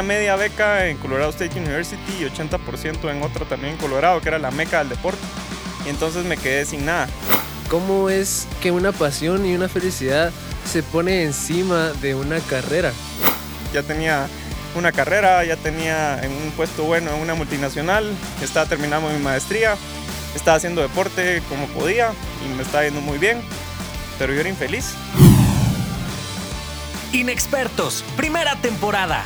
tenía media beca en Colorado State University y 80% en otra también en Colorado, que era la meca del deporte. Y entonces me quedé sin nada. ¿Cómo es que una pasión y una felicidad se pone encima de una carrera? Ya tenía una carrera, ya tenía en un puesto bueno en una multinacional, estaba terminando mi maestría, estaba haciendo deporte como podía y me estaba yendo muy bien, pero yo era infeliz. Inexpertos, primera temporada.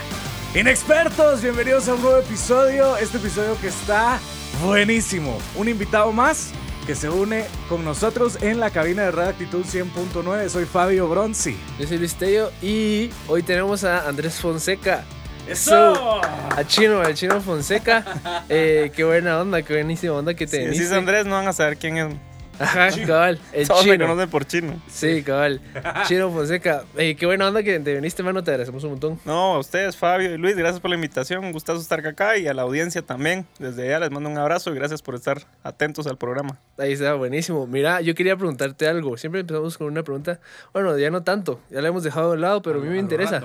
Inexpertos, bienvenidos a un nuevo episodio. Este episodio que está buenísimo. Un invitado más que se une con nosotros en la cabina de Radio Actitud 100.9. Soy Fabio Bronzi. Yo soy Luis Tello y hoy tenemos a Andrés Fonseca. ¡Eso! A Chino, al Chino Fonseca. Eh, qué buena onda, qué buenísima onda que te Si viniste. decís Andrés, no van a saber quién es. Ajá, cabal. El Todos me Chino. conocen por chino. Sí, cabal. Chino Fonseca. Qué buena onda que te viniste, mano. Te agradecemos un montón. No, a ustedes, Fabio y Luis, gracias por la invitación. Un gustazo estar acá y a la audiencia también. Desde allá les mando un abrazo y gracias por estar atentos al programa. Ahí está, buenísimo. Mira, yo quería preguntarte algo. Siempre empezamos con una pregunta. Bueno, ya no tanto. Ya la hemos dejado de lado, pero a mí me interesa.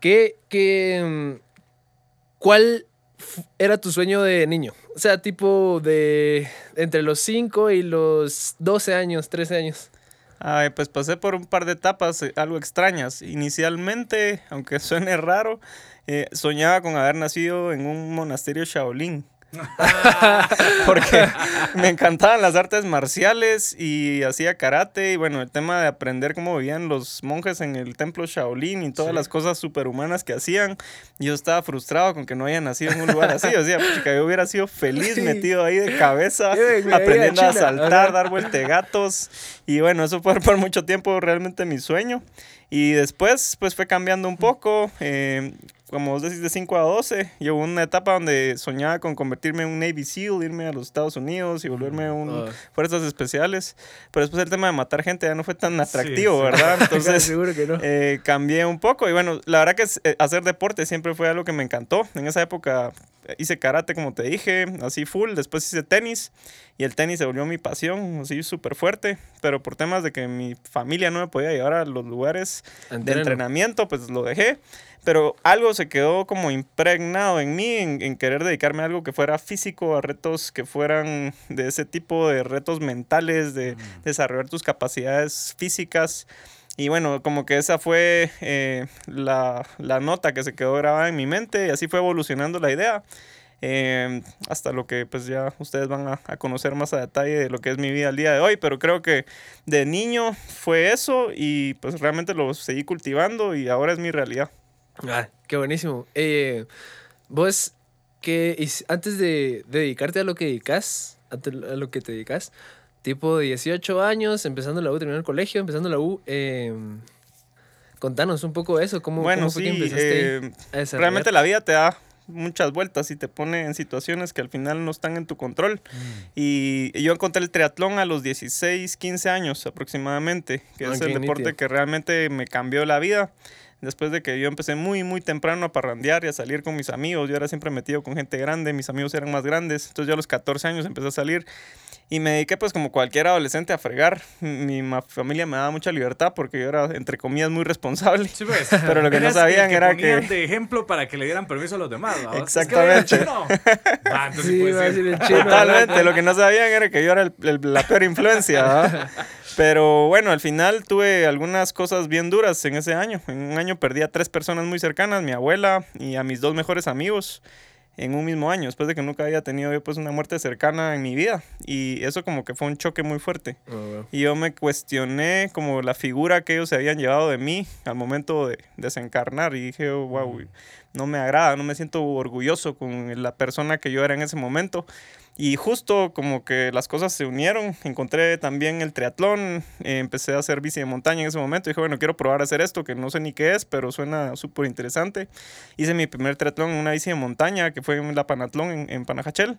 ¿Qué, qué, mm, ¿Cuál era tu sueño de niño? O sea, tipo de entre los 5 y los 12 años, 13 años. Ay, pues pasé por un par de etapas eh, algo extrañas. Inicialmente, aunque suene raro, eh, soñaba con haber nacido en un monasterio Shaolin. Porque me encantaban las artes marciales y hacía karate y bueno, el tema de aprender cómo vivían los monjes en el templo Shaolin y todas las cosas superhumanas que hacían. Yo estaba frustrado con que no haya nacido en un lugar así. O sea, puchica, yo hubiera sido feliz Sí. metido ahí de cabeza, Sí, aprendiendo a chila. saltar, dar vueltegatos. Y bueno, eso fue por mucho tiempo realmente mi sueño. Y después, pues fue cambiando un poco. eh, como vos decís, de 5 a 12, llegó una etapa donde soñaba con convertirme en un Navy SEAL, irme a los Estados Unidos y volverme un Ah. fuerzas especiales. Pero después el tema de matar gente ya no fue tan atractivo, sí. ¿verdad? Entonces seguro que no. eh, cambié un poco. Y bueno, la verdad que eh, hacer deporte siempre fue algo que me encantó. En esa época eh, hice karate, como te dije, así full. Después hice tenis. Y el tenis se volvió mi pasión, así súper fuerte. Pero por temas de que mi familia no me podía llevar a los lugares de Entreno. entrenamiento, pues lo dejé. Pero algo se quedó como impregnado en mí, en, en querer dedicarme a algo que fuera físico, a retos que fueran de ese tipo de retos mentales, de desarrollar tus capacidades físicas. Y bueno, como que esa fue eh, la, la nota que se quedó grabada en mi mente y así fue evolucionando la idea. eh, hasta lo que pues ya ustedes van a, a conocer más a detalle de lo que es mi vida al día de hoy, pero creo que de niño fue eso y pues realmente lo seguí cultivando y ahora es mi realidad. Ah, qué buenísimo. Eh, vos, que antes de, de dedicarte a lo que dedicas, a, lo que te dedicas, tipo 18 años, empezando la U, terminando el colegio, empezando la U, eh, contanos un poco de eso, cómo, Bueno, cómo fue que sí, empezaste ahí eh, a realmente la vida te da muchas vueltas y te pone en situaciones que al final no están en tu control. Y yo encontré el triatlón a los 16, 15 años aproximadamente, que Ah, es el deporte nítido. que realmente me cambió la vida. Después de que yo empecé muy, muy temprano a parrandear y a salir con mis amigos, yo era siempre metido con gente grande, mis amigos eran más grandes, entonces yo a los 14 años empecé a salir y me dediqué pues como cualquier adolescente a fregar. Mi familia me daba mucha libertad porque yo era, entre comillas, muy responsable. Sí, pues. Pero lo que no sabían el era que- de ejemplo para que le dieran permiso a los demás. ¿va? Exactamente. Es que no. Va, entonces Sí, puede ser. decir el chino. Totalmente, lo que no sabían era que yo era el- el- la peor influencia. ¿verdad? Pero bueno, al final tuve algunas cosas bien duras en ese año. En un año perdí a tres personas muy cercanas, mi abuela y a mis dos mejores amigos en un mismo año, después de que nunca había tenido yo pues una muerte cercana en mi vida. Y eso como que fue un choque muy fuerte. Oh, wow. Y yo me cuestioné como la figura que ellos se habían llevado de mí al momento de desencarnar. Y dije, oh, wow, no me agrada, no me siento orgulloso con la persona que yo era en ese momento. Y justo como que las cosas se unieron, encontré también el triatlón, eh, empecé a hacer bici de montaña en ese momento, dije, bueno, quiero probar a hacer esto, que no sé ni qué es, pero suena súper interesante. Hice mi primer triatlón en una bici de montaña, que fue en la Panatlón en, en Panajachel.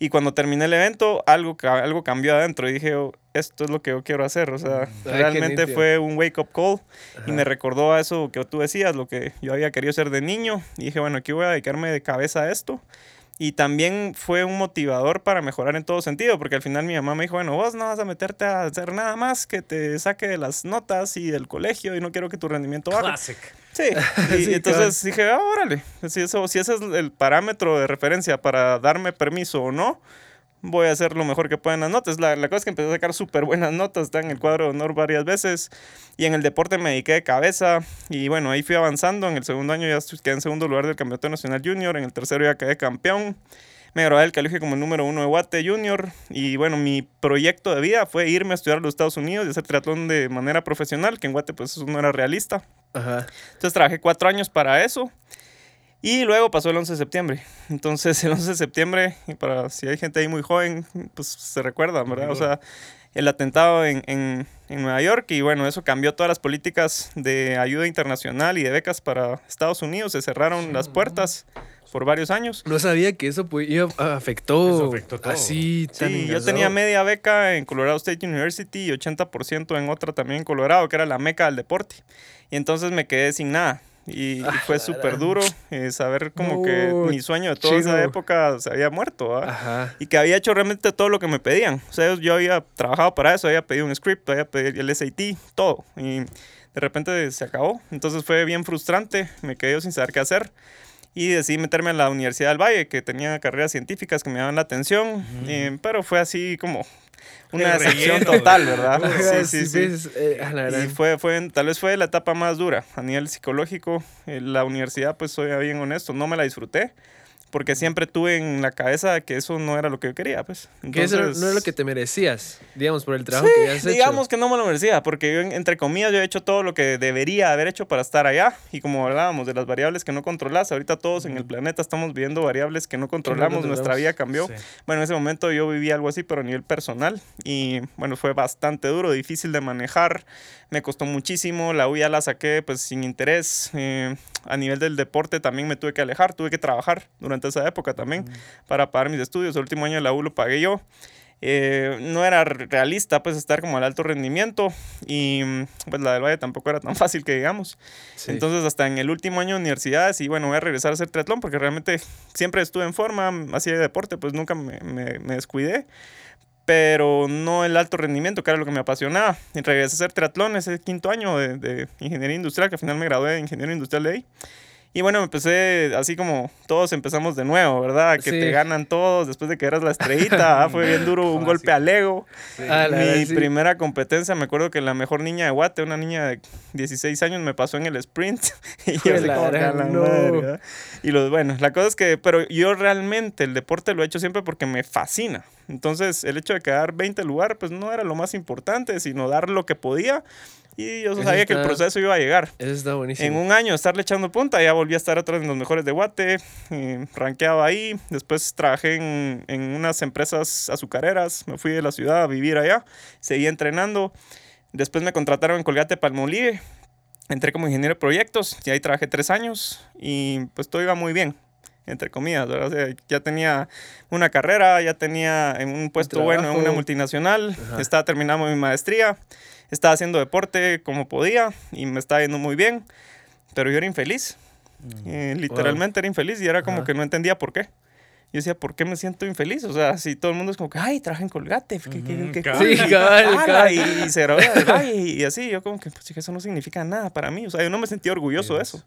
Y cuando terminé el evento, algo, algo cambió adentro y dije, oh, esto es lo que yo quiero hacer. O sea, realmente fue un wake up call y me recordó a eso que tú decías, lo que yo había querido ser de niño. Y dije, bueno, aquí voy a dedicarme de cabeza a esto. Y también fue un motivador para mejorar en todo sentido, porque al final mi mamá me dijo, bueno, vos no vas a meterte a hacer nada más que te saque de las notas y del colegio y no quiero que tu rendimiento baje. Classic. Sí, y, Sí, entonces dije, ah, órale, si, eso, si ese es el parámetro de referencia para darme permiso o no, voy a hacer lo mejor que pueda en las notas. La, la cosa es que empecé a sacar súper buenas notas, está en el cuadro de honor varias veces, y en el deporte me dediqué de cabeza, y bueno, ahí fui avanzando, en el segundo año ya quedé en segundo lugar del Campeonato Nacional Junior, en el tercero ya quedé campeón. Me gradué del colegio como el número uno de Guate Junior y bueno, mi proyecto de vida fue irme a estudiar a los Estados Unidos y hacer triatlón de manera profesional, que en Guate pues eso no era realista. Ajá. Entonces trabajé cuatro años para eso. Y luego pasó el 11 de septiembre. Entonces el 11 de septiembre, para si hay gente ahí muy joven, pues se recuerda, ¿verdad? O sea, el atentado en, en, en Nueva York y bueno, eso cambió todas las políticas de ayuda internacional y de becas para Estados Unidos. Se cerraron las puertas por varios años. No sabía que eso pues, iba- afectó, Eso afectó todo. así tan Sí, yo tenía media beca en Colorado State University y 80% en otra también en Colorado, que era la meca del deporte. Y entonces me quedé sin nada. Y, y fue súper duro eh, saber como que No, mi sueño de toda esa chino. época se había muerto. Ajá. Y que había hecho realmente todo lo que me pedían. O sea, yo había trabajado para eso, había pedido un script, había pedido el SAT, todo. Y de repente se acabó. Entonces fue bien frustrante, me quedé sin saber qué hacer. Y decidí meterme a la Universidad del Valle, que tenía carreras científicas que me daban la atención. eh, pero fue así como una decepción relleno, total. ¿verdad? Sí, sí, sí. ves, eh, a la Y fue, fue, tal vez fue la etapa más dura a nivel psicológico. Eh, la universidad, pues soy bien honesto, no me la disfruté. Porque siempre tuve en la cabeza que eso no era lo que yo quería, pues. que eso no es lo que te merecías, digamos, por el trabajo que has hecho. Digamos que no me lo merecía, porque yo, en- entre comillas, yo he hecho todo lo que debería haber hecho para estar allá. Y como hablábamos de las variables que no controlas, ahorita todos en el planeta estamos viviendo variables que no controlamos, nuestra controlamos. vida cambió. Sí. Bueno, en ese momento yo viví algo así, pero a nivel personal. Y bueno, fue bastante duro, difícil de manejar. Me costó muchísimo. La U ya la saqué pues sin interés. Eh, a nivel del deporte también me tuve que alejar. Tuve que trabajar durante esa época también para pagar mis estudios. El último año de la U lo pagué yo. Eh, no era realista pues estar como al alto rendimiento y mm, pues la del Valle tampoco era tan fácil que digamos. Sí. Entonces hasta en el último año de universidad y bueno voy a regresar a hacer triatlón porque realmente siempre estuve en forma, hacía deporte pues nunca me, me- me descuidé. Pero no el alto rendimiento, que era lo que me apasionaba. Y regresé a hacer triatlón ese quinto año de, de ingeniería industrial, que al final me gradué de ingeniero industrial de ahí. Y bueno, empecé así como todos empezamos de nuevo, ¿verdad? Que Sí. te ganan todos después de que eras la estrellita. ah, Fue bien duro, un golpe al ego. Ah, la Mi verdad, sí. primera competencia, me acuerdo que la mejor niña de Guate, una niña de 16 años, me pasó en el sprint. y yo así la como la no. madre. Y los, bueno, la cosa es que, pero yo realmente el deporte lo he hecho siempre porque me fascina. Entonces, el hecho de quedar 20 lugar, pues no era lo más importante, sino dar lo que podía. Y yo Eso sabía que el está- proceso iba a llegar. Eso está buenísimo. En un año estarle echando punta, ya volví a estar vez en los mejores de Guate, eh, rankeado ahí. Después trabajé en, en unas empresas azucareras, me fui de la ciudad a vivir allá, seguí entrenando. Después me contrataron en Colgate Palmolive, entré como ingeniero de proyectos y ahí trabajé tres años y pues todo iba muy bien. Entre comillas. O sea, ya tenía una carrera, ya tenía en un puesto bueno en una multinacional, Ajá. estaba terminando mi maestría, estaba haciendo deporte como podía y me estaba yendo muy bien, pero yo era infeliz. Eh, literalmente era infeliz y era como Ajá. que no entendía por qué. Yo decía, ¿por qué me siento infeliz? O sea, si todo el mundo es como que, ay, trabaja en Colgate, qué, qué- Ujú, qué cabal. cool", Sí, cabal, y, y se y, y así, yo como que, pues eso no significa nada para mí. O sea, yo no me sentía orgulloso de eso.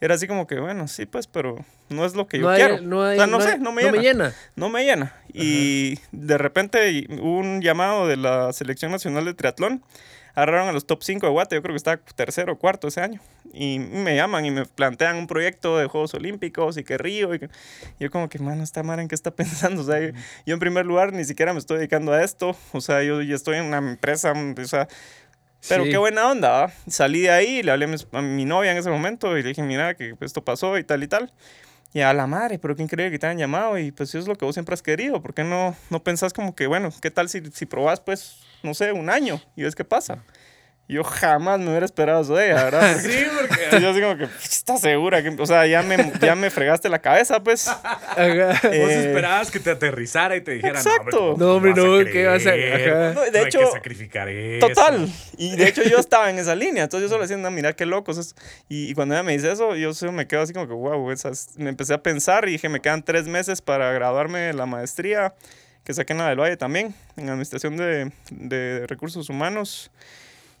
Era así como que, bueno, sí, pues, pero no es lo que yo no hay- quiero. no hay- o sea, no, no sé, hay- no me llena no me llena. Y de repente hubo un llamado de la Selección Nacional de Triatlón. Agarraron a los top 5 de Guate, yo creo que estaba tercero o cuarto ese año. Y me llaman y me plantean un proyecto de Juegos Olímpicos y que Río. Y que- yo como que, mano, esta madre en qué está pensando. O sea, yo, yo en primer lugar ni siquiera me estoy dedicando a esto. O sea, yo ya estoy en una empresa, o sea, pero Sí. qué buena onda, ¿va? Salí de ahí, le hablé a mi, a mi novia en ese momento y le dije, mira, que esto pasó y tal y tal. Y a la madre, pero qué increíble que te hayan llamado y pues eso es lo que vos siempre has querido. ¿Por qué no, no pensás como que, bueno, qué tal si, si probás pues, no sé, un año y ves qué pasa? Yo jamás me hubiera esperado eso de ella, ¿verdad? Sí, porque. Yo así como que, ¿estás segura? Que, o sea, ya me, ya me fregaste la cabeza, pues. Ajá. Vos Eh, esperabas que te aterrizara y te dijera, Exacto. No, hombre, ¿cómo no, vas ¿qué vas a-. No, de No hay hecho, que sacrificar eso. Total. Y de hecho yo estaba en esa línea. Entonces yo solo decía, no, mira qué locos. es". Y, y cuando ella me dice eso, yo solo me quedo así como que, wow, esas... me empecé a pensar y dije, me quedan tres meses para graduarme de la maestría, que saqué en la del Valle también, en Administración de, de Recursos Humanos.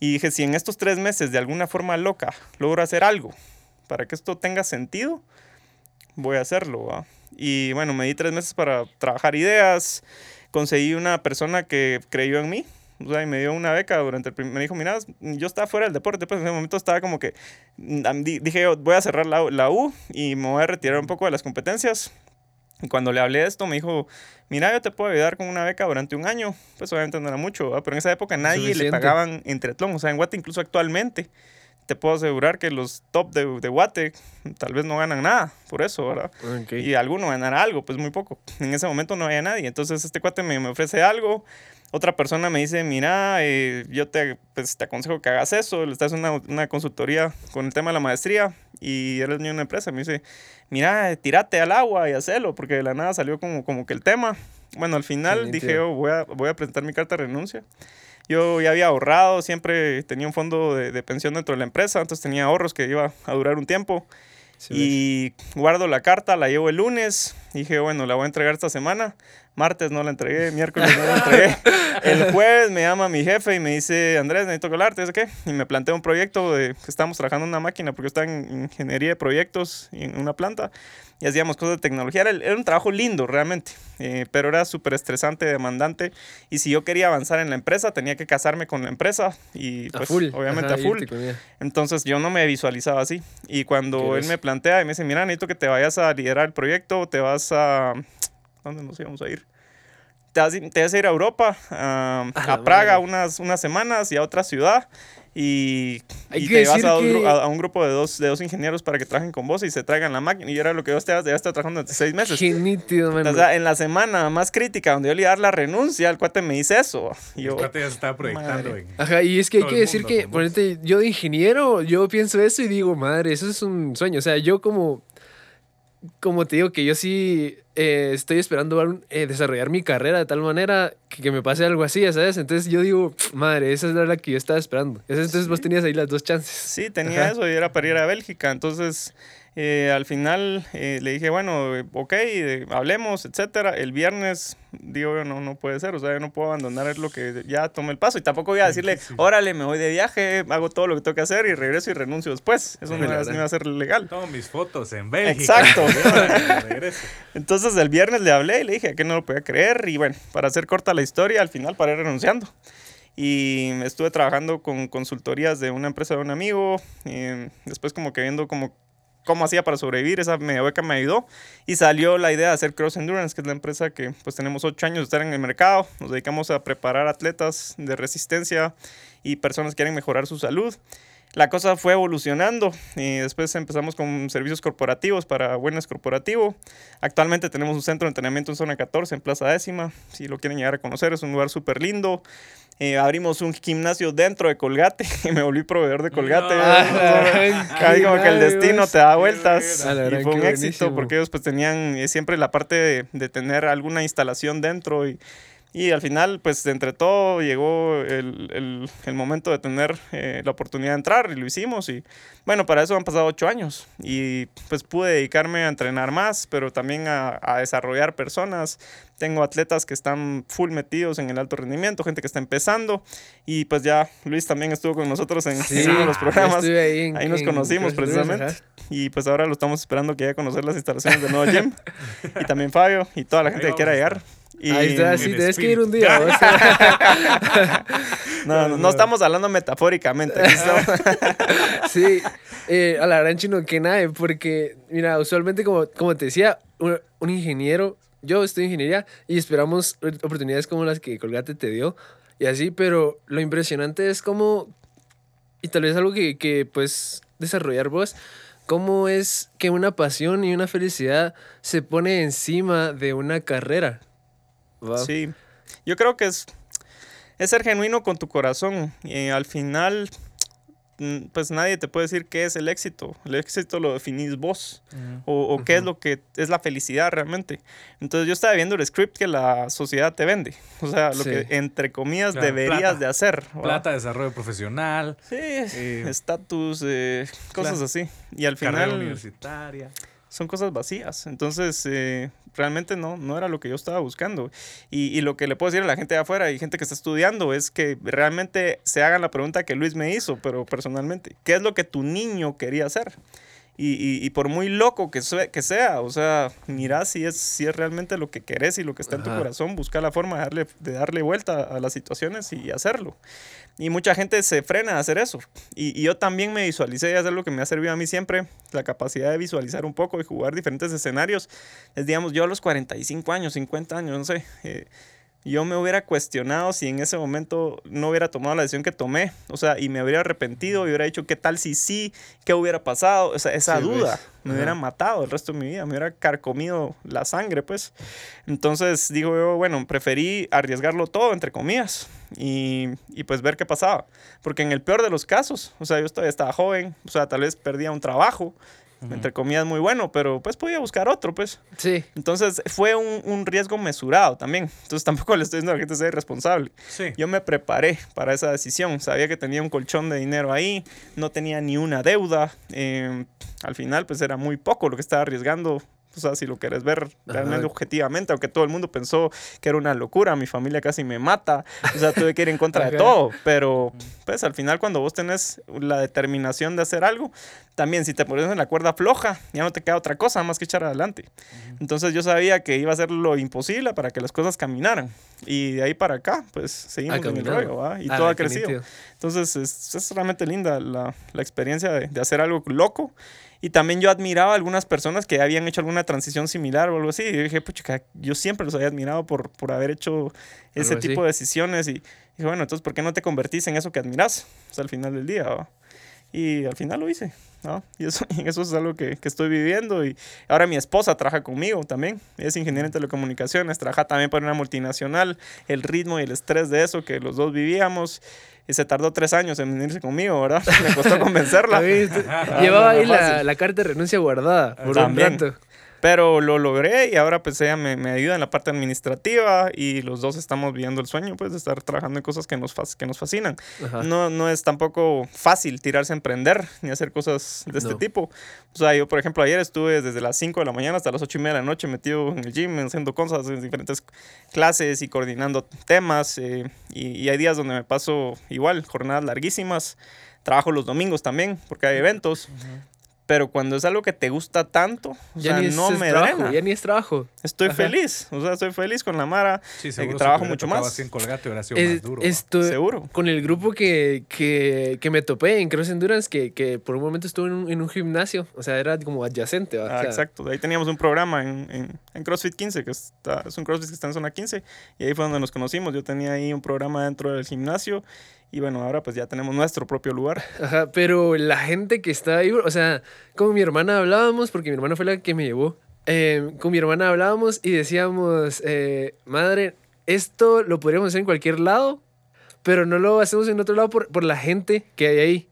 Y dije, si en estos tres meses de alguna forma loca logro hacer algo, para que esto tenga sentido, voy a hacerlo. ¿va? Y bueno, me di tres meses para trabajar ideas, conseguí una persona que creyó en mí, o sea, y me dio una beca durante el primer... Me dijo, mira, yo estaba fuera del deporte, pues en ese momento estaba como que... mm, Dije, voy a cerrar la, la U y me voy a retirar un poco de las competencias. Y cuando le hablé de esto, me dijo, mira, yo te puedo ayudar con una beca durante un año. Pues obviamente no era mucho, ¿verdad? pero en esa época nadie le pagaban en triatlón. O sea, en Guate, incluso actualmente, te puedo asegurar que los top de, de Guate tal vez no ganan nada por eso, ¿verdad? Ok. Y alguno ganará algo, pues muy poco. En ese momento no había nadie. Entonces este cuate me, me ofrece algo. Otra persona me dice, mira, eh, yo te, pues, te aconsejo que hagas eso. Le estás en una, una consultoría con el tema de la maestría y eres dueño de una empresa. Me dice, mira, tírate al agua y hacelo, porque de la nada salió como, como que el tema. Bueno, al final Excelente. dije, yo voy a, voy a presentar mi carta de renuncia. Yo ya había ahorrado, siempre tenía un fondo de, de pensión dentro de la empresa, entonces tenía ahorros que iba a durar un tiempo. Sí, y guardo la carta, la llevo el lunes. Dije, bueno, la voy a entregar esta semana. Martes no la entregué, miércoles no la entregué. El jueves me llama mi jefe y me dice, Andrés, necesito colarte, ¿eso qué? Y me plantea un proyecto de que estamos trabajando en una máquina porque está en ingeniería de proyectos en una planta y hacíamos cosas de tecnología. Era, era un trabajo lindo realmente, eh, pero era súper estresante, demandante. Y si yo quería avanzar en la empresa, tenía que casarme con la empresa y A pues, full. obviamente Ajá, a full. Entonces yo no me visualizaba así. Y cuando él me plantea y me dice, mira, necesito que te vayas a liderar el proyecto, te vas a... ¿Dónde nos íbamos a ir? Te vas, te vas a ir a Europa, a, A a Praga unas, unas semanas y a otra ciudad. Y, y te vas a, que- a- a un grupo de dos, de dos ingenieros para que trabajen con vos y se traigan la máquina. Y era lo que yo estaba, ya estaba trabajando durante seis meses. Qué nítido, mano. O sea, en la semana más crítica, donde yo le iba a dar la renuncia, el cuate me dice eso. Y yo, El cuate ya se estaba proyectando en... Ajá, y es que hay que decir mundo que, ponete, yo de ingeniero, yo pienso eso y digo, madre, eso es un sueño. O sea, yo como, como te digo, que yo sí eh, estoy esperando eh, desarrollar mi carrera de tal manera que, que me pase algo así, ¿sabes? Entonces yo digo, madre, esa es la que yo estaba esperando. Entonces vos tenías ahí las dos chances. Sí, tenía Ajá. eso y era para ir a Bélgica. Entonces, eh, al final eh, le dije, bueno, eh, ok, eh, hablemos, etcétera. El viernes, digo, yo, no, no puede ser. O sea, yo no puedo abandonar lo que ya tomé el paso. Y tampoco voy a decirle, órale, me voy de viaje, hago todo lo que tengo que hacer y regreso y renuncio después. Eso no, iba- verdad. no iba a ser legal. Tomo mis fotos en Bélgica. Exacto. Entonces, el viernes le hablé y le dije que no lo podía creer. Y bueno, para hacer corta la historia, al final paré renunciando. Y estuve trabajando con consultorías de una empresa de un amigo. después como que viendo como cómo hacía para sobrevivir, esa media beca me ayudó. Y salió la idea de hacer Cross Endurance, que es la empresa que pues tenemos ocho años de estar en el mercado. Nos dedicamos a preparar atletas de resistencia y personas que quieren mejorar su salud. La cosa fue evolucionando y después empezamos con servicios corporativos para Wellness Corporativo. Actualmente tenemos un centro de entrenamiento en zona 14 en Plaza Décima. Si lo quieren llegar a conocer, es un lugar súper lindo. Eh, abrimos un gimnasio dentro de Colgate y me volví proveedor de Colgate. No. Ah, Ahí como que el destino te da vueltas. A la Y fue un éxito buenísimo. porque ellos pues tenían eh, siempre la parte de, de tener alguna instalación dentro y, y al final pues entre todo llegó el, el- el momento de tener eh, la oportunidad de entrar y lo hicimos y bueno, para eso han pasado ocho años y pues pude dedicarme a entrenar más, pero también a, a desarrollar personas. Tengo atletas que están full metidos en el alto rendimiento, gente que está empezando y pues ya Luis también estuvo con nosotros en, Sí, en uno de los programas. ahí, en- Ahí nos en conocimos Endurance, precisamente. Y pues ahora lo estamos esperando que vaya a conocer las instalaciones del nuevo gym. y también Fabio y toda la gente que quiera llegar. Y Ahí está, sí, en tienes que ir un día. vos. no, no, no estamos hablando metafóricamente. Sí, eh, a la gran chino que nada, porque, mira, usualmente, como, como te decía, un, un ingeniero, yo estoy en ingeniería y esperamos oportunidades como las que Colgate te dio y así, pero lo impresionante es como, y tal vez algo que, que pues desarrollar vos, cómo es que una pasión y una felicidad se pone encima de una carrera. Sí. Yo creo que es, es ser genuino con tu corazón. Y al final, mm, pues nadie te puede decir qué es el éxito. El éxito lo definís vos. O, o qué es lo que es la felicidad realmente. Entonces yo estaba viendo el script que la sociedad te vende. O sea, lo Sí. que entre comillas Claro, deberías plata. de hacer. Plata, desarrollo profesional, Sí, Eh, estatus, eh, cosas claro. así. Y al carrera final universitaria. son cosas vacías. Entonces, eh, realmente no, no era lo que yo estaba buscando. Y, y lo que le puedo decir a la gente de afuera y gente que está estudiando es que realmente se hagan la pregunta que Luis me hizo, pero personalmente, ¿qué es lo que tu niño quería hacer? Y, y, y por muy loco que, que sea, o sea, mira si es, si es realmente lo que querés y lo que está en tu corazón, busca la forma de darle, de darle vuelta a las situaciones y hacerlo. Y mucha gente se frena a hacer eso. Y, y yo también me visualicé, y es algo que me ha servido a mí siempre, la capacidad de visualizar un poco y jugar diferentes escenarios. Es, digamos, yo a los 45 años, 50 años, no sé, eh, yo me hubiera cuestionado si en ese momento no hubiera tomado la decisión que tomé, o sea, y me hubiera arrepentido y hubiera dicho qué tal si sí, qué hubiera pasado, o sea, esa Sí, duda me hubiera matado el resto de mi vida, me hubiera carcomido la sangre, pues. Entonces digo yo, bueno, preferí arriesgarlo todo, entre comillas, y, y pues ver qué pasaba, porque en el peor de los casos, o sea, yo todavía estaba joven, o sea, tal vez perdía un trabajo, entre comillas muy bueno, pero pues podía buscar otro, pues. Sí. Entonces fue un, un riesgo mesurado también. Entonces tampoco le estoy diciendo a la gente sea irresponsable. Sí. Yo me preparé para esa decisión. Sabía que tenía un colchón de dinero ahí, no tenía ni una deuda. eh, al final, pues era muy poco lo que estaba arriesgando. O sea, si lo quieres ver realmente Ajá. objetivamente, aunque todo el mundo pensó que era una locura, mi familia casi me mata, o sea, tuve que ir en contra de todo, pero pues al final cuando vos tenés la determinación de hacer algo, también si te pones en la cuerda floja, ya no te queda otra cosa más que echar adelante. Entonces yo sabía que iba a hacer lo imposible para que las cosas caminaran. Y de ahí para acá, pues seguimos en el rollo, ¿va? Y Ah, todo ha crecido. Entonces es, es realmente linda la, la experiencia de, de hacer algo loco. Y también yo admiraba a algunas personas que habían hecho alguna transición similar o algo así. Y yo dije, pucha, yo siempre los había admirado por, por haber hecho ese tipo de decisiones. Y dije, bueno, entonces, ¿por qué no te convertís en eso que admiras? O sea, al final del día. Y al final lo hice, ¿no? Y eso, y eso es algo que, que estoy viviendo. Y ahora mi esposa trabaja conmigo también. Es ingeniera en telecomunicaciones, trabaja también para una multinacional. El ritmo y el estrés de eso que los dos vivíamos. Y se tardó tres años en venirse conmigo, ¿verdad? Me costó convencerla. Llevaba ahí la, la carta de renuncia guardada por También. un rato. Pero lo logré y ahora pues ella me, me ayuda en la parte administrativa y los dos estamos viviendo el sueño pues de estar trabajando en cosas que nos, fas- que nos fascinan. Ajá. No, no es tampoco fácil tirarse a emprender ni hacer cosas de este No. tipo. O sea, yo por ejemplo ayer estuve desde las 5 de la mañana hasta las 8 y media de la noche metido en el gym, haciendo cosas en diferentes clases y coordinando temas. eh, y, y hay días donde me paso igual, jornadas larguísimas. Trabajo los domingos también porque hay eventos. Pero cuando es algo que te gusta tanto, o Ya sea, ni es, no es me trabajo, drena. ya ni es trabajo. Estoy Ajá. feliz, o sea, estoy feliz con la Mara. Sí, eh, seguro. trabajo si mucho más. en Colgate hubiera sido Es- más duro. esto- Seguro. Con el grupo que, que, que me topé en Cross Endurance, que, que por un momento estuve en un, en un gimnasio, o sea, era como adyacente. Ah, sea, exacto. Ahí teníamos un programa en, en, en CrossFit 15, que está, es un CrossFit que está en zona 15, y ahí fue donde nos conocimos. Yo tenía ahí un programa dentro del gimnasio, y bueno, ahora pues ya tenemos nuestro propio lugar. Ajá, pero la gente que está ahí, o sea, con mi hermana hablábamos, porque mi hermana fue la que me llevó. eh, con mi hermana hablábamos y decíamos, eh, madre, esto lo podríamos hacer en cualquier lado, pero no lo hacemos en otro lado por, por la gente que hay ahí.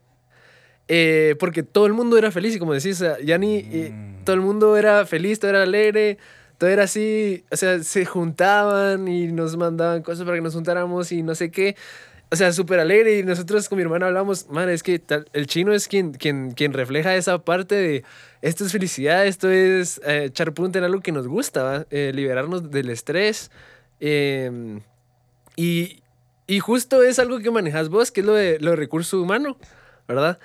Eh, porque todo el mundo era feliz, y como decís, o sea, ya ni eh, Mm. todo el mundo era feliz, todo era alegre, todo era así, o sea, se juntaban y nos mandaban cosas para que nos juntáramos y no sé qué. O sea, súper alegre y nosotros con mi hermana hablamos, madre, es que el chino es quien, quien, quien refleja esa parte de esto es felicidad, esto es eh, echar punta en algo que nos gusta. Eh, liberarnos del estrés. eh, y, y justo es algo que manejas vos, que es lo de, lo de recurso humano, ¿verdad?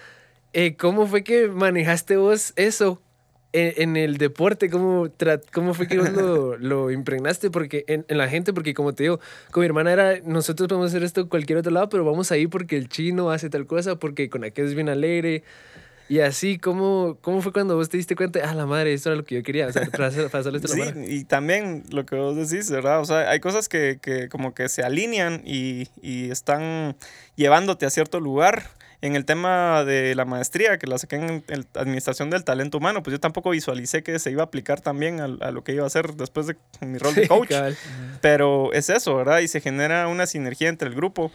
Eh, ¿Cómo fue que manejaste vos eso en, en el deporte? ¿Cómo, ¿Cómo fue que vos lo, lo impregnaste porque, en, en la gente? Porque como te digo, con mi hermana era, nosotros podemos hacer esto en cualquier otro lado, pero vamos ahí porque el chino hace tal cosa, porque con aquel es bien alegre. Y así, ¿cómo, ¿cómo fue cuando vos te diste cuenta? Ah, la madre, esto era lo que yo quería, o sea, hacerle esto a la Sí, madre. y también lo que vos decís, ¿verdad? O sea, hay cosas que, que como que se alinean y, y están llevándote a cierto lugar. En el tema de la maestría, que la saqué en el- Administración del Talento Humano, pues yo tampoco visualicé que se iba a aplicar también al- a, lo que iba a hacer después de mi rol de Sí, coach. cabal. Pero es eso, ¿verdad? Y se genera una sinergia entre el grupo.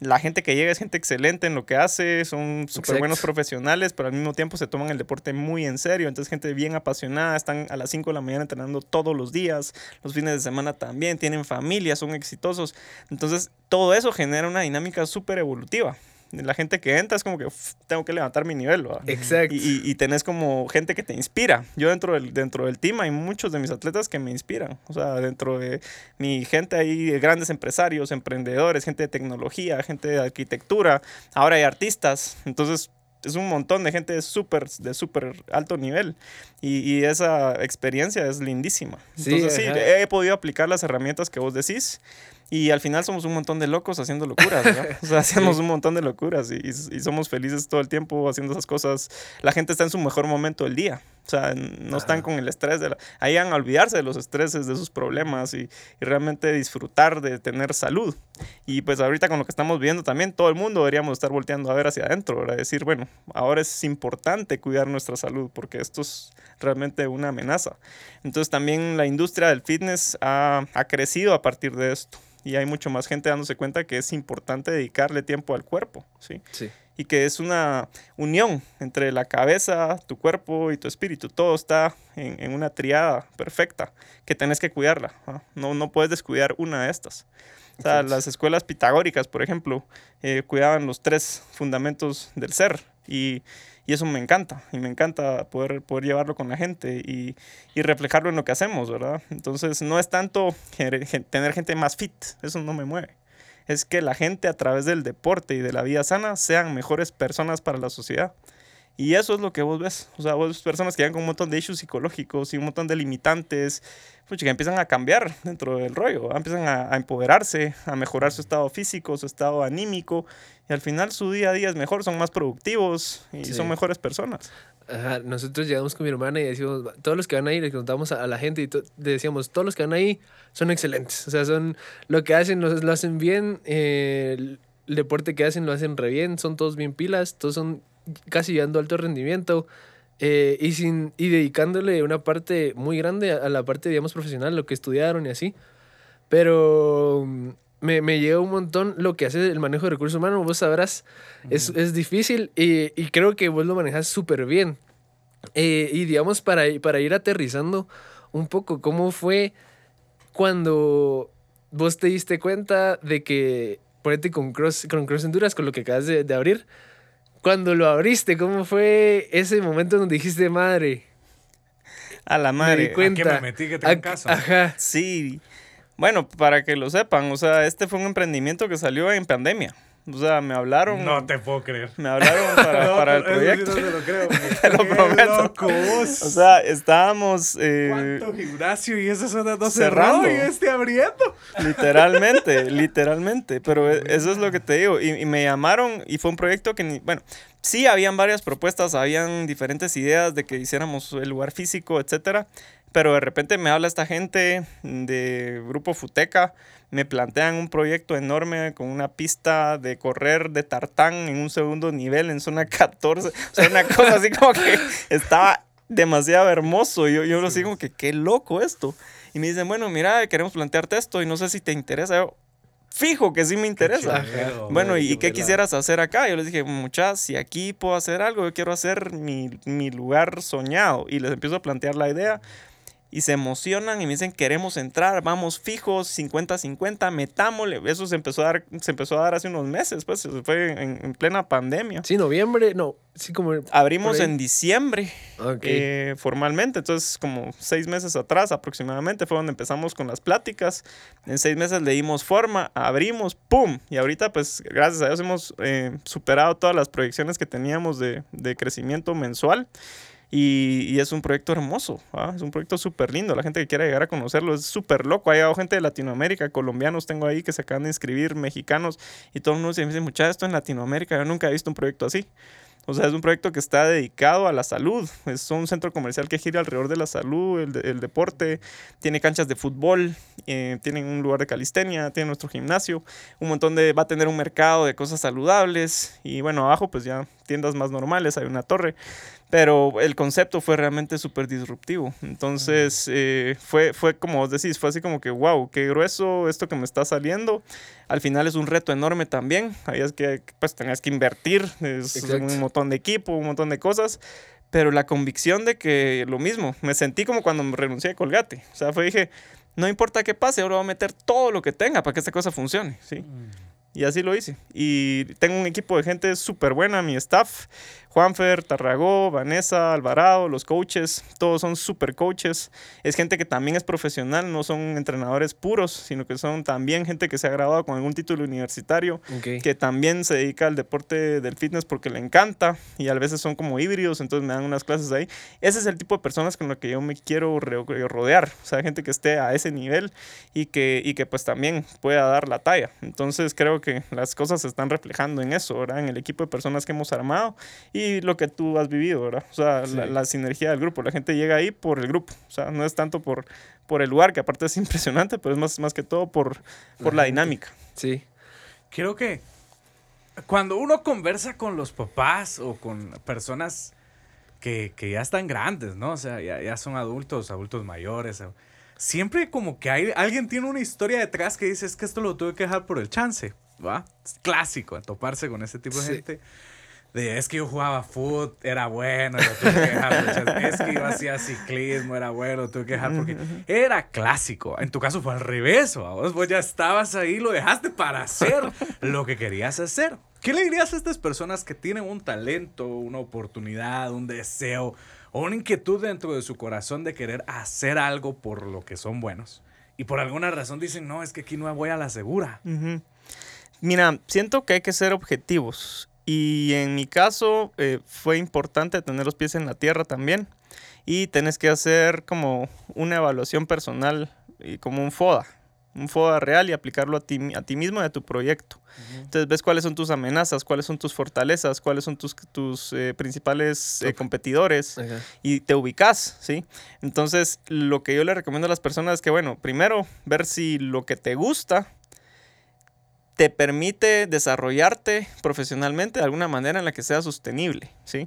La gente que llega es gente excelente en lo que hace, son súper buenos profesionales, pero al mismo tiempo se toman el deporte muy en serio. Entonces, gente bien apasionada, están a las 5 de la mañana entrenando todos los días, los fines de semana también, tienen familia, son exitosos. Entonces, todo eso genera una dinámica súper evolutiva. La gente que entra es como que "Uf, tengo que levantar mi nivel, ¿verdad? Exacto. Y, y, y tenés como gente que te inspira. Yo dentro del, dentro del team hay muchos de mis atletas que me inspiran. O sea, dentro de mi gente hay grandes empresarios, emprendedores, gente de tecnología, gente de arquitectura. Ahora hay artistas. Entonces, es un montón de gente de súper de súper alto nivel y, y esa experiencia es lindísima. Sí, Entonces sí, he podido aplicar las herramientas que vos decís y al final somos un montón de locos haciendo locuras, ¿verdad? O sea, hacemos un montón de locuras y, y- y somos felices todo el tiempo haciendo esas cosas. La gente está en su mejor momento del día. O sea, no están con el estrés de la... Ahí van a olvidarse de los estreses, de sus problemas y, y realmente disfrutar de tener salud. Y pues ahorita con lo que estamos viendo también, todo el mundo deberíamos estar volteando a ver hacia adentro, ¿verdad? Decir, bueno, ahora es importante cuidar nuestra salud porque esto es realmente una amenaza. Entonces también la industria del fitness ha, ha crecido a partir de esto. Y hay mucho más gente dándose cuenta que es importante dedicarle tiempo al cuerpo, ¿sí? Sí. y que es una unión entre la cabeza, tu cuerpo y tu espíritu. Todo está en, en una triada perfecta que tenés que cuidarla. No, no puedes descuidar una de estas. O sea, las escuelas pitagóricas, por ejemplo, eh, cuidaban los tres fundamentos del ser y, y eso me encanta. Y me encanta poder, poder llevarlo con la gente y, y reflejarlo en lo que hacemos, ¿verdad? Entonces, no es tanto tener gente más fit, eso no me mueve es que la gente a través del deporte y de la vida sana sean mejores personas para la sociedad. Y eso es lo que vos ves. O sea, vos ves personas que llegan con un montón de issues psicológicos y un montón de limitantes, pucha, que empiezan a cambiar dentro del rollo, ¿verdad? empiezan a, a empoderarse, a mejorar su estado físico, su estado anímico, y al final su día a día es mejor, son más productivos y Sí. son mejores personas. Ajá, nosotros llegamos con mi hermana y decimos, todos los que van ahí, le contamos a, a la gente y to- decíamos, todos los que van ahí son excelentes. O sea, son lo que hacen, lo, lo hacen bien, eh, el deporte que hacen lo hacen re bien, son todos bien pilas, todos son casi llevando alto rendimiento eh, y, sin, y dedicándole una parte muy grande a, a la parte, digamos, profesional, lo que estudiaron y así. Pero mm, me, me llega un montón lo que hace el manejo de recursos humanos, vos sabrás, es, es difícil y, y creo que vos lo manejas súper bien. Eh, y digamos, para, para ir aterrizando un poco, ¿cómo fue cuando vos te diste cuenta de que, ponete con Cross, con Cross Honduras, con lo que acabas de, de abrir, cuando lo abriste, ¿cómo fue ese momento donde dijiste, madre? A la Me madre. di cuenta. me metí que te hagan Ac- caso? Ajá. Sí. Bueno, para que lo sepan, o sea, este fue un emprendimiento que salió en pandemia. O sea, me hablaron. No te puedo creer. Me hablaron para, No, para el sí proyecto. no te lo creo. Te lo prometo. O sea, estábamos eh, ¿Cuánto gimnasio y esas zonas cerrando. cerrando? Y este abriendo. literalmente, literalmente. Pero e- eso es lo que te digo. Y, y me llamaron y fue un proyecto que, ni- bueno, sí habían varias propuestas, habían diferentes ideas de que hiciéramos el lugar físico, etcétera. Pero de repente me habla esta gente de Grupo Futeca, me plantean un proyecto enorme con una pista de correr de tartán en un segundo nivel en zona 14. O sea, una cosa así como que estaba demasiado hermoso. Y yo, yo lo sigo como que qué loco esto. Y me dicen, bueno, mira, queremos plantearte esto y no sé si te interesa. Yo, fijo que sí me interesa. Bueno, ¿y qué quisieras hacer acá? Yo les dije, muchachos, si aquí puedo hacer algo, yo quiero hacer mi, mi lugar soñado. Y les empiezo a plantear la idea. Y se emocionan y me dicen, queremos entrar, vamos fijos, 50-50, metámosle. Eso se empezó, a dar, se empezó a dar hace unos meses, pues, se fue en, en plena pandemia. Sí, noviembre, no, sí como... Abrimos en diciembre Ok. eh, formalmente, entonces como seis meses atrás aproximadamente fue donde empezamos con las pláticas. En seis meses le dimos forma, abrimos, ¡pum! Y ahorita pues gracias a Dios hemos eh, superado todas las proyecciones que teníamos de, de crecimiento mensual. Y, y es un proyecto hermoso, es un proyecto súper lindo. La gente que quiera llegar a conocerlo es súper loco. Ha llegado gente de Latinoamérica, colombianos tengo ahí que se acaban de inscribir, mexicanos, y todo el mundo se dice, mucha esto en Latinoamérica, yo nunca he visto un proyecto así. O sea, es un proyecto que está dedicado a la salud. Es un centro comercial que gira alrededor de la salud, el, el deporte. Tiene canchas de fútbol, eh, tiene un lugar de calistenia, tiene nuestro gimnasio. Un montón de... Va a tener un mercado de cosas saludables. Y bueno, abajo pues ya tiendas más normales, hay una torre. Pero el concepto fue realmente súper disruptivo. Entonces, eh, fue, fue como vos decís, fue así como que, wow, qué grueso esto que me está saliendo. Al final es un reto enorme también. Ahí es que pues tenías que invertir, es Exacto. un montón de equipo, un montón de cosas. Pero la convicción de que lo mismo, me sentí como cuando me renuncié a Colgate. O sea, fue dije, no importa qué pase, ahora voy a meter todo lo que tenga para que esta cosa funcione, ¿sí? Y así lo hice. Y tengo un equipo de gente súper buena, mi staff, Juanfer, Tarragó, Vanessa, Alvarado, los coaches, todos son super coaches. Es gente que también es profesional, no son entrenadores puros, sino que son también gente que se ha graduado con algún título universitario, que también se dedica al deporte del fitness porque le encanta y a veces son como híbridos, entonces me dan unas clases ahí. Ese es el tipo de personas con lo que yo me quiero rodear, o sea, gente que esté a ese nivel y que, y que pues también pueda dar la talla. Entonces creo que las cosas se están reflejando en eso, ¿verdad? En el equipo de personas que hemos armado y lo que tú has vivido, ¿verdad? O sea, la, la sinergia del grupo. La gente llega ahí por el grupo, o sea, no es tanto por, por el lugar, que aparte es impresionante, pero es más, más que todo por, por la dinámica. Sí. Creo que cuando uno conversa con los papás o con personas que, que ya están grandes, ¿no? O sea, ya, ya son adultos, adultos mayores. Siempre como que hay, alguien tiene una historia detrás que dice, es que esto lo tuve que dejar por el chance, ¿va? Es clásico, toparse con ese tipo de Sí. gente. De, es que yo jugaba fútbol, era bueno, lo tuve que dejar. Es que yo hacía ciclismo, era bueno, lo tuve que dejar porque era clásico. En tu caso fue al revés, vos, vos ya estabas ahí, lo dejaste para hacer lo que querías hacer. ¿Qué le dirías a estas personas que tienen un talento, una oportunidad, un deseo o una inquietud dentro de su corazón de querer hacer algo por lo que son buenos? Y por alguna razón dicen, no, es que aquí no voy a la segura. Ujú. Mira, siento que hay que ser objetivos. Y en mi caso eh, fue importante tener los pies en la tierra también. Y tenés que hacer como una evaluación personal y como un FODA. Un FODA real y aplicarlo a ti, a ti mismo y a tu proyecto. Entonces ves cuáles son tus amenazas, cuáles son tus fortalezas, cuáles son tus, tus eh, principales eh, competidores Ajá. y te ubicas, ¿sí? Entonces, lo que yo le recomiendo a las personas es que, bueno, primero, ver si lo que te gusta te permite desarrollarte profesionalmente de alguna manera en la que sea sostenible, ¿sí?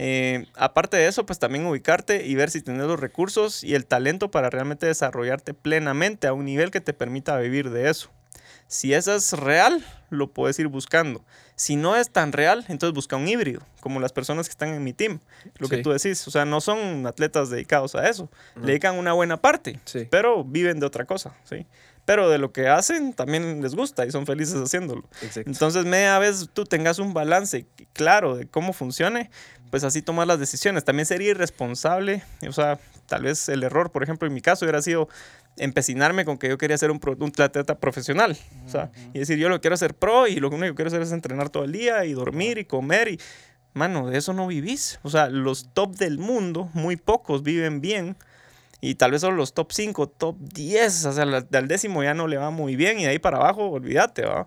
Eh, aparte de eso, pues también ubicarte y ver si tienes los recursos y el talento para realmente desarrollarte plenamente a un nivel que te permita vivir de eso. Si eso es real, lo puedes ir buscando. Si no es tan real, entonces busca un híbrido, como las personas que están en mi team. Lo que tú decís, o sea, no son atletas dedicados a eso. Le dedican una buena parte, Sí. pero viven de otra cosa, ¿sí? Pero de lo que hacen también les gusta y son felices haciéndolo. Exacto. Entonces, media vez tú tengas un balance claro de cómo funcione, pues así tomas las decisiones. También sería irresponsable, o sea, tal vez el error, por ejemplo, en mi caso hubiera sido empecinarme con que yo quería ser un, pro- un atleta profesional, o sea, y decir, yo lo quiero hacer pro y lo único que quiero hacer es entrenar todo el día y dormir y comer y, mano, de eso no vivís. O sea, los top del mundo, muy pocos viven bien. Y tal vez solo los top 5, top 10, o sea, al décimo ya no le va muy bien y de ahí para abajo, olvídate, ¿va?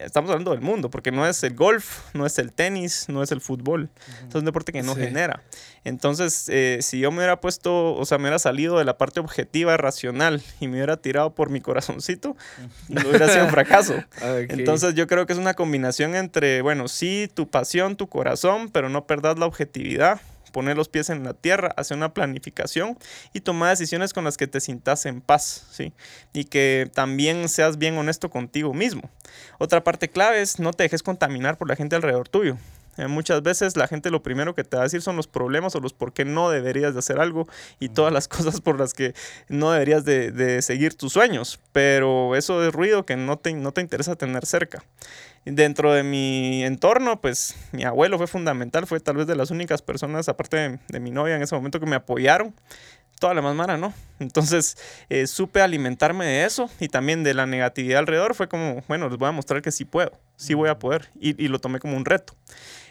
Estamos hablando del mundo, porque no es el golf, no es el tenis, no es el fútbol. Es un deporte que no Sí. genera. Entonces, eh, si yo me hubiera puesto, o sea, me hubiera salido de la parte objetiva, racional, y me hubiera tirado por mi corazoncito, no hubiera sido un fracaso. Entonces yo creo que es una combinación entre, bueno, sí, tu pasión, tu corazón, pero no perdas la objetividad, poner los pies en la tierra, hacer una planificación y tomar decisiones con las que te sientas en paz, ¿sí? Y que también seas bien honesto contigo mismo. Otra parte clave es no te dejes contaminar por la gente alrededor tuyo. Eh, muchas veces la gente lo primero que te va a decir son los problemas o los por qué no deberías de hacer algo y todas las cosas por las que no deberías de, de seguir tus sueños. Pero eso es ruido que no te, no te interesa tener cerca. Dentro de mi entorno, pues mi abuelo fue fundamental, fue tal vez de las únicas personas, aparte de, de mi novia en ese momento, que me apoyaron. Toda la mamara, ¿no? Entonces eh, supe alimentarme de eso y también de la negatividad alrededor. Fue como, bueno, les voy a mostrar que sí puedo, sí voy a poder. Y, y lo tomé como un reto.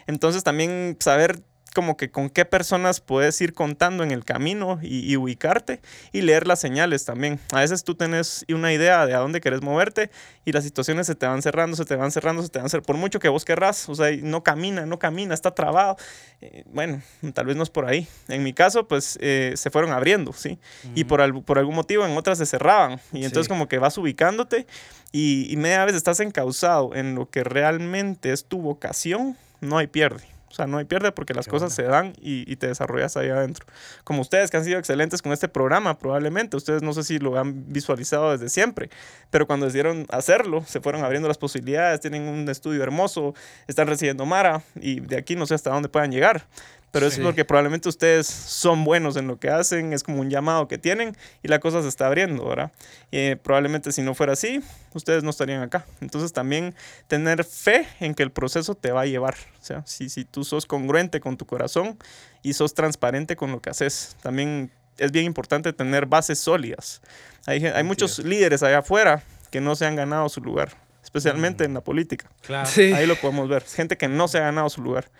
Entonces también saber como que con qué personas puedes ir contando en el camino y, y ubicarte y leer las señales también. A veces tú tienes una idea de a dónde querés moverte y las situaciones se te van cerrando, se te van cerrando, se te van cerrando, por mucho que vos querrás, o sea, no camina, no camina, está trabado. Eh, bueno, tal vez no es por ahí. En mi caso, pues eh, se fueron abriendo, ¿sí? Y por, al- por algún motivo en otras se cerraban. Y entonces Sí. como que vas ubicándote y, y media vez estás encauzado en lo que realmente es tu vocación, no hay pierde. O sea, no hay pierde porque las cosas se dan y, y te desarrollas ahí adentro. Como ustedes que han sido excelentes con este programa, probablemente. Ustedes no sé si lo han visualizado desde siempre, pero cuando decidieron hacerlo, se fueron abriendo las posibilidades, tienen un estudio hermoso, están recibiendo Mara y de aquí no sé hasta dónde puedan llegar. Pero es porque probablemente ustedes son buenos en lo que hacen, es como un llamado que tienen y la cosa se está abriendo, ¿verdad? Eh, probablemente si no fuera así, ustedes no estarían acá. Entonces también tener fe en que el proceso te va a llevar. O sea, si, si tú sos congruente con tu corazón y sos transparente con lo que haces, también es bien importante tener bases sólidas. Hay, hay muchos líderes allá afuera que no se han ganado su lugar, especialmente en la política. Claro. Sí. Ahí lo podemos ver. Gente que no se ha ganado su lugar.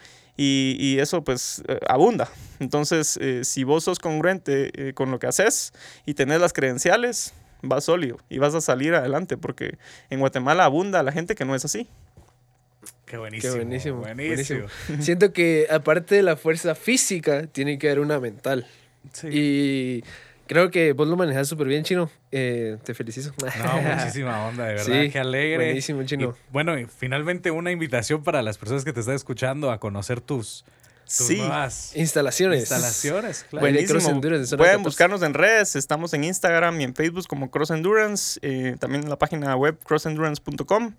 Y, y eso pues eh, abunda. Entonces, eh, si vos sos congruente eh, con lo que haces y tenés las credenciales, vas sólido y vas a salir adelante porque en Guatemala abunda la gente que no es así. Qué buenísimo. Qué buenísimo, Buenísimo. Siento que aparte de la fuerza física, tiene que haber una mental. Sí. Y creo que vos lo manejas súper bien, Chino. Eh, te felicito. No, muchísima onda, de verdad. Sí, Qué alegre. buenísimo, Chino. Y, bueno, y finalmente una invitación para las personas que te están escuchando a conocer tus, tus Sí. nuevas Instalaciones. instalaciones. Claro. Bueno, Buenísimo. Cross Endurance, Pueden 14. buscarnos en redes. Estamos en Instagram y en Facebook como Cross Endurance. eh, también en la página web crossendurance.com.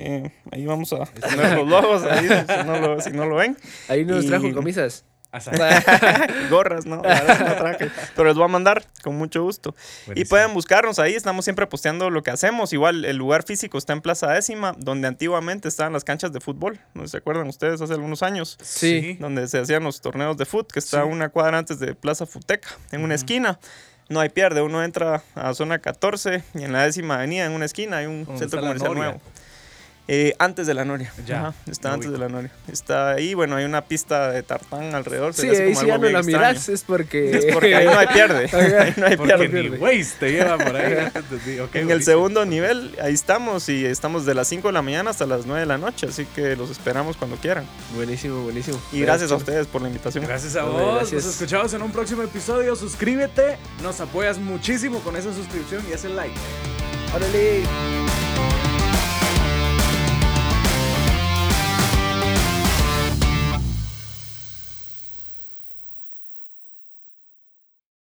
Eh, ahí vamos a poner los logos ahí, si, no lo, si no lo ven. Ahí nos Y- trajo camisas. Gorras, ¿no? Traje. Pero les voy a mandar con mucho gusto. Y pueden buscarnos ahí, estamos siempre posteando lo que hacemos. Igual el lugar físico está en Plaza Décima, donde antiguamente estaban las canchas de fútbol. ¿No se acuerdan ustedes hace algunos años? Sí. Donde se hacían los torneos de fútbol, que está Sí. una cuadra antes de Plaza Futeca, en una esquina. No hay pierde, uno entra a zona 14 y en la décima avenida, en una esquina, hay un ¿Dónde centro comercial nuevo. Eh, antes de la Noria. Ya, Ajá, está antes de la Noria. Está ahí, bueno, hay una pista de tartán alrededor. Sí, ahí si ya no la miras es porque... Es porque ahí no hay pierde. Ahí no hay Porque pierde. ni Waze te lleva por ahí. En el segundo nivel, ahí estamos y estamos de las 5 de la mañana hasta las 9 de la noche, así que los esperamos cuando quieran. Buenísimo, buenísimo. Y gracias a ustedes por la invitación. Gracias a vos. gracias. Nos escuchamos en un próximo episodio. Suscríbete, nos apoyas muchísimo con esa suscripción y ese like. Órale.